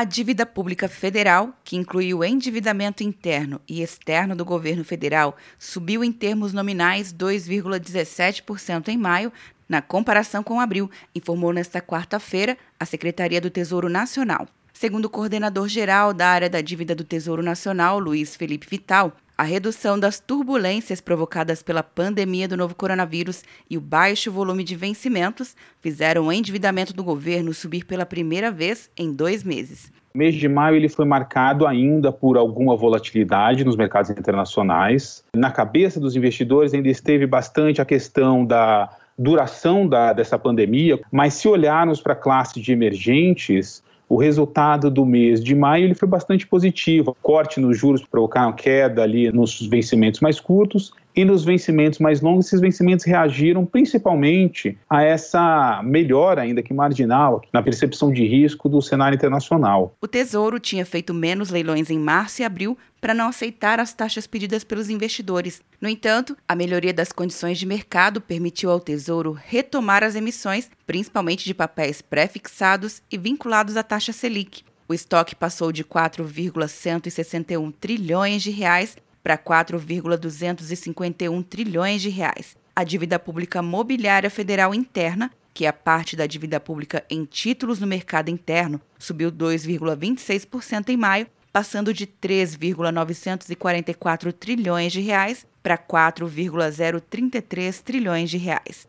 A dívida pública federal, que inclui o endividamento interno e externo do governo federal, subiu em termos nominais 2,17% em maio, na comparação com abril, informou nesta quarta-feira a Secretaria do Tesouro Nacional. Segundo o coordenador geral da área da dívida do Tesouro Nacional, Luiz Felipe Vital, a redução das turbulências provocadas pela pandemia do novo coronavírus e o baixo volume de vencimentos fizeram o endividamento do governo subir pela primeira vez em dois meses. O mês de maio ele foi marcado ainda por alguma volatilidade nos mercados internacionais. Na cabeça dos investidores ainda esteve bastante a questão da duração da, dessa pandemia, mas se olharmos para a classe de emergentes, o resultado do mês de maio ele foi bastante positivo. Corte nos juros provocaram queda ali nos vencimentos mais curtos e nos vencimentos mais longos, esses vencimentos reagiram principalmente a essa melhora, ainda que marginal, na percepção de risco do cenário internacional. O Tesouro tinha feito menos leilões em março e abril para não aceitar as taxas pedidas pelos investidores. No entanto, a melhoria das condições de mercado permitiu ao Tesouro retomar as emissões, principalmente de papéis pré-fixados e vinculados à taxa Selic. O estoque passou de 4,161 trilhões de reais para 4,251 trilhões de reais. A dívida pública mobiliária federal interna, que é parte da dívida pública em títulos no mercado interno, subiu 2,26% em maio, passando de 3,944 trilhões de reais para 4,033 trilhões de reais.